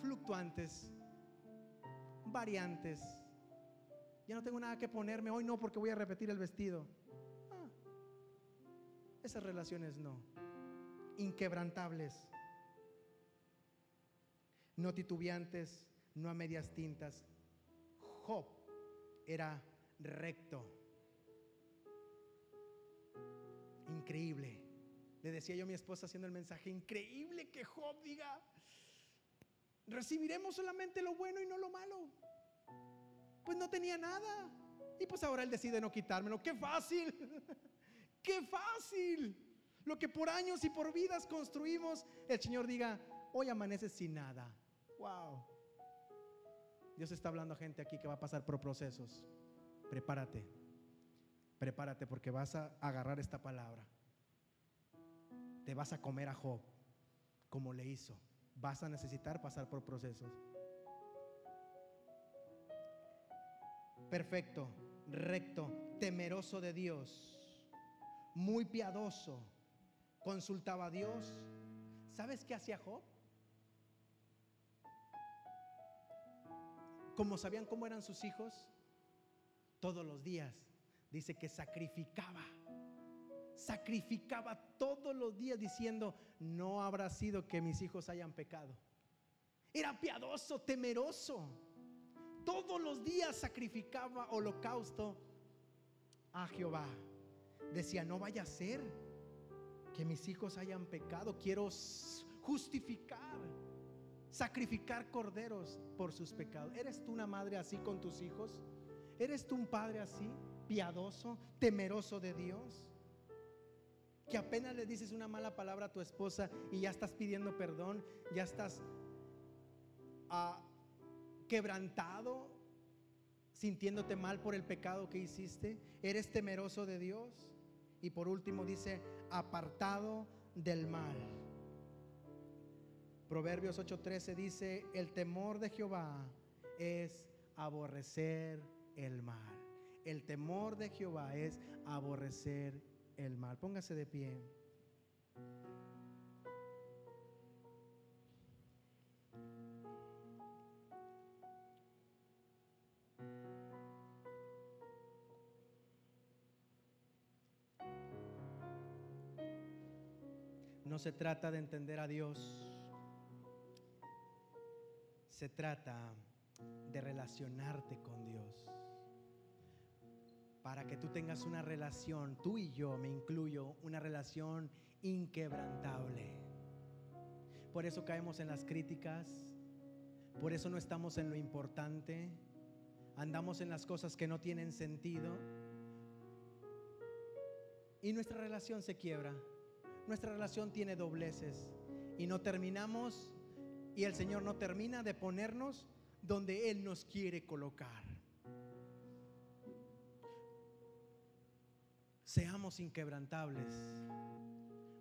fluctuantes, variantes ya no tengo nada que ponerme, hoy no porque voy a repetir el vestido. Ah, esas relaciones no. Inquebrantables. No titubeantes, no a medias tintas. Job era recto. Increíble. Le decía yo a mi esposa haciendo el mensaje, increíble que Job diga, recibiremos solamente lo bueno y no lo malo pues no tenía nada. Y pues ahora él decide no quitármelo. ¡Qué fácil! <laughs> ¡Qué fácil! Lo que por años y por vidas construimos, el Señor diga, hoy amaneces sin nada. ¡Wow! Dios está hablando a gente aquí que va a pasar por procesos. Prepárate. Prepárate porque vas a agarrar esta palabra. Te vas a comer a Job como le hizo. Vas a necesitar pasar por procesos. perfecto, recto, temeroso de Dios, muy piadoso, consultaba a Dios. ¿Sabes qué hacía Job? Como sabían cómo eran sus hijos, todos los días dice que sacrificaba. Sacrificaba todos los días diciendo, no habrá sido que mis hijos hayan pecado. Era piadoso, temeroso todos los días sacrificaba holocausto a Jehová. Decía, no vaya a ser que mis hijos hayan pecado. Quiero justificar, sacrificar corderos por sus pecados. ¿Eres tú una madre así con tus hijos? ¿Eres tú un padre así, piadoso, temeroso de Dios? Que apenas le dices una mala palabra a tu esposa y ya estás pidiendo perdón, ya estás a quebrantado, sintiéndote mal por el pecado que hiciste? ¿Eres temeroso de Dios? Y por último dice, apartado del mal. Proverbios 8:13 dice, el temor de Jehová es aborrecer el mal. El temor de Jehová es aborrecer el mal. Póngase de pie. No se trata de entender a Dios, se trata de relacionarte con Dios. Para que tú tengas una relación, tú y yo, me incluyo, una relación inquebrantable. Por eso caemos en las críticas, por eso no estamos en lo importante, andamos en las cosas que no tienen sentido y nuestra relación se quiebra nuestra relación tiene dobleces y no terminamos y el Señor no termina de ponernos donde Él nos quiere colocar. Seamos inquebrantables,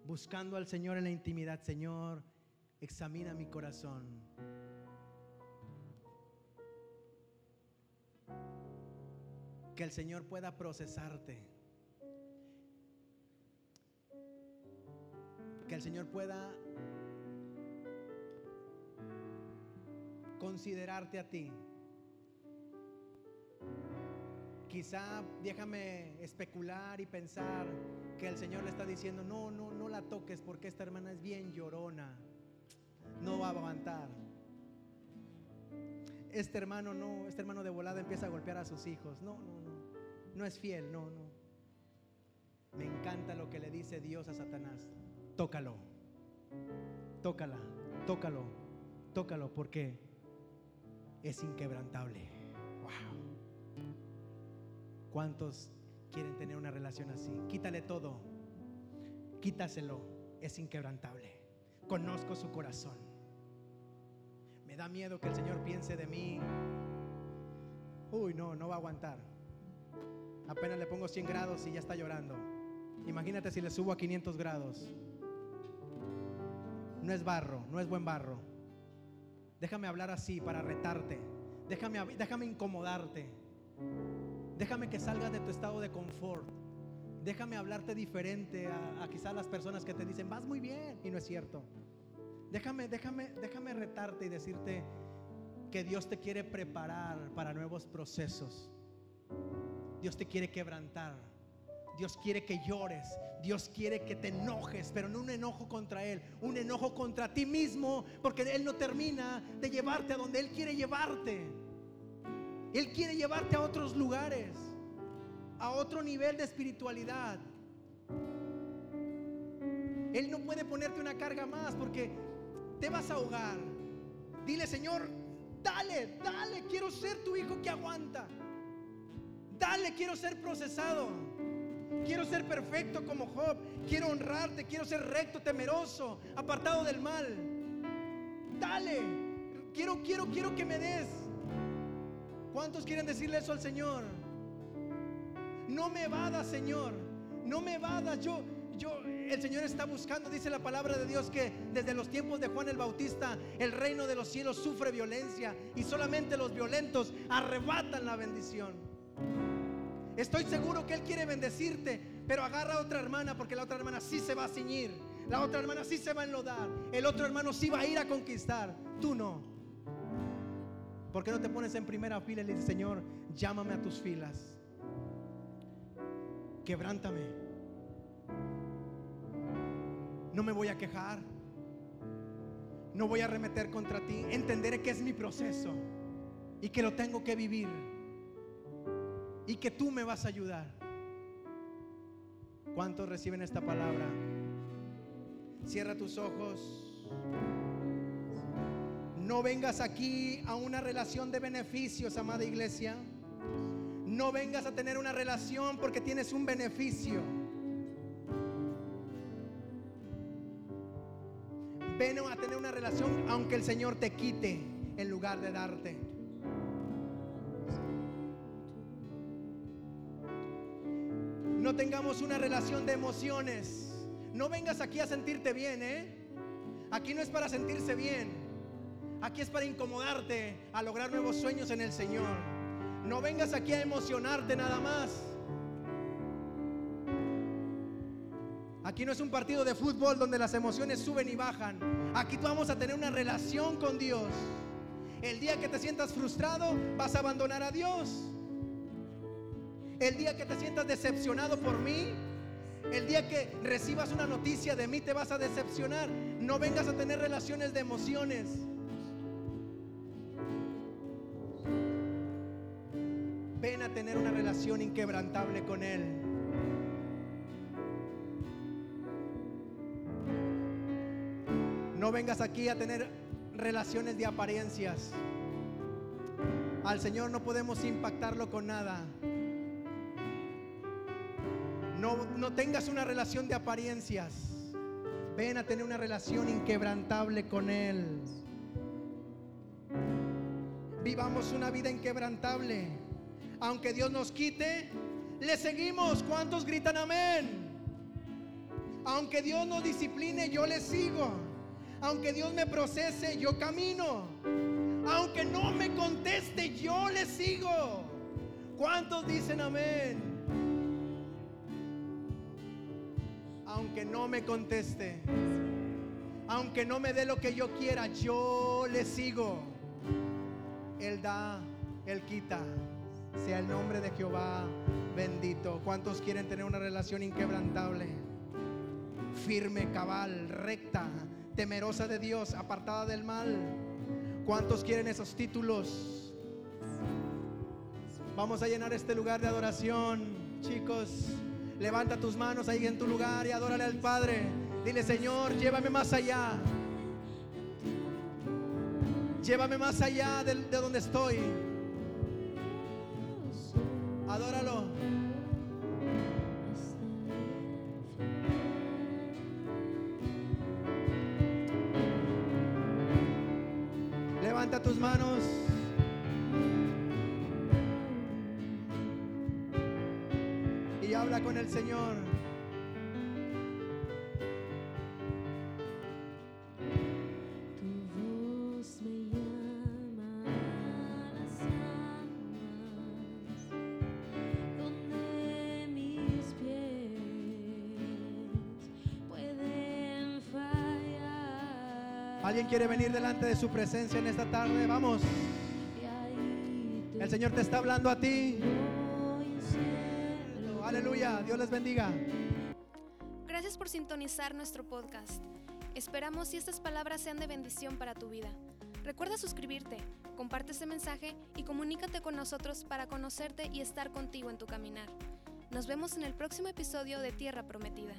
buscando al Señor en la intimidad. Señor, examina mi corazón. Que el Señor pueda procesarte que el Señor pueda considerarte a ti. Quizá déjame especular y pensar que el Señor le está diciendo, no, no, no la toques porque esta hermana es bien llorona, no va a aguantar. Este hermano no, este hermano de volada empieza a golpear a sus hijos. No, no, no, no es fiel, no, no. Me encanta lo que le dice Dios a Satanás tócalo, tócala, tócalo, tócalo, porque es inquebrantable. ¿Cuántos quieren tener una relación así? Quítale todo, quítaselo, es inquebrantable. Conozco su corazón. Me da miedo que el Señor piense de mí. Uy, no, no va a aguantar. Apenas le pongo 100 grados y ya está llorando. Imagínate si le subo a 500 grados no es barro, no es buen barro. Déjame hablar así para retarte. Déjame, déjame incomodarte. Déjame que salgas de tu estado de confort. Déjame hablarte diferente a, quizás las personas que te dicen, vas muy bien, y no es cierto. Déjame, déjame, déjame retarte y decirte que Dios te quiere preparar para nuevos procesos. Dios te quiere quebrantar. Dios quiere que llores, Dios quiere que te enojes, pero no un enojo contra Él, un enojo contra ti mismo, porque Él no termina de llevarte a donde Él quiere llevarte. Él quiere llevarte a otros lugares, a otro nivel de espiritualidad. Él no puede ponerte una carga más porque te vas a ahogar. Dile, Señor, dale, dale, quiero ser tu hijo que aguanta. Dale, quiero ser procesado. Quiero ser perfecto como Job. Quiero honrarte. Quiero ser recto, temeroso, apartado del mal. Dale. Quiero, quiero, quiero que me des. ¿Cuántos quieren decirle eso al Señor? No me vadas, Señor. No me vadas. Yo, yo, el Señor está buscando, dice la palabra de Dios, que desde los tiempos de Juan el Bautista, el reino de los cielos sufre violencia y solamente los violentos arrebatan la bendición. Estoy seguro que Él quiere bendecirte, pero agarra a otra hermana porque la otra hermana sí se va a ciñir. La otra hermana sí se va a enlodar. El otro hermano sí va a ir a conquistar. Tú no. ¿Por qué no te pones en primera fila y le dices, Señor, llámame a tus filas? Quebrántame. No me voy a quejar. No voy a remeter contra ti. Entenderé que es mi proceso y que lo tengo que vivir y que tú me vas a ayudar. ¿Cuántos reciben esta palabra? Cierra tus ojos. No vengas aquí a una relación de beneficios, amada iglesia. No vengas a tener una relación porque tienes un beneficio. Ven a tener una relación aunque el Señor te quite en lugar de darte. no tengamos una relación de emociones. No vengas aquí a sentirte bien, ¿eh? Aquí no es para sentirse bien. Aquí es para incomodarte a lograr nuevos sueños en el Señor. No vengas aquí a emocionarte nada más. Aquí no es un partido de fútbol donde las emociones suben y bajan. Aquí tú vamos a tener una relación con Dios. El día que te sientas frustrado, vas a abandonar a Dios. El día que te sientas decepcionado por mí, el día que recibas una noticia de mí, te vas a decepcionar. No vengas a tener relaciones de emociones. Relación inquebrantable con Él. No vengas aquí a tener relaciones de apariencias. Al Señor no podemos impactarlo con nada. No, no tengas una relación de apariencias. Ven a tener una relación inquebrantable con Él. Vivamos una vida inquebrantable. Aunque Dios nos quite, le seguimos. ¿Cuántos gritan amén? Aunque Dios nos discipline, yo le sigo. Aunque Dios me procese, yo camino. Aunque no me conteste, yo le sigo. ¿Cuántos dicen amén? Aunque no me conteste, aunque no me dé lo que yo quiera, yo le sigo. Él da, Él quita. Sea el nombre de Jehová bendito. ¿Cuántos quieren tener una relación inquebrantable? Firme, cabal, recta, temerosa de Dios, apartada del mal. ¿Cuántos quieren esos títulos? Vamos a llenar este lugar de adoración, chicos. Levanta tus manos ahí en tu lugar y adórale al Padre. Dile, Señor, llévame más allá. Llévame más allá de, de donde estoy. Quiere venir delante de su presencia en esta tarde? Vamos. El Señor te está hablando a ti. Aleluya. Dios les bendiga. Gracias por sintonizar nuestro podcast. Esperamos si estas palabras sean de bendición para tu vida. Recuerda suscribirte, comparte este mensaje y comunícate con nosotros para conocerte y estar contigo en tu caminar. Nos vemos en el próximo episodio de Tierra Prometida.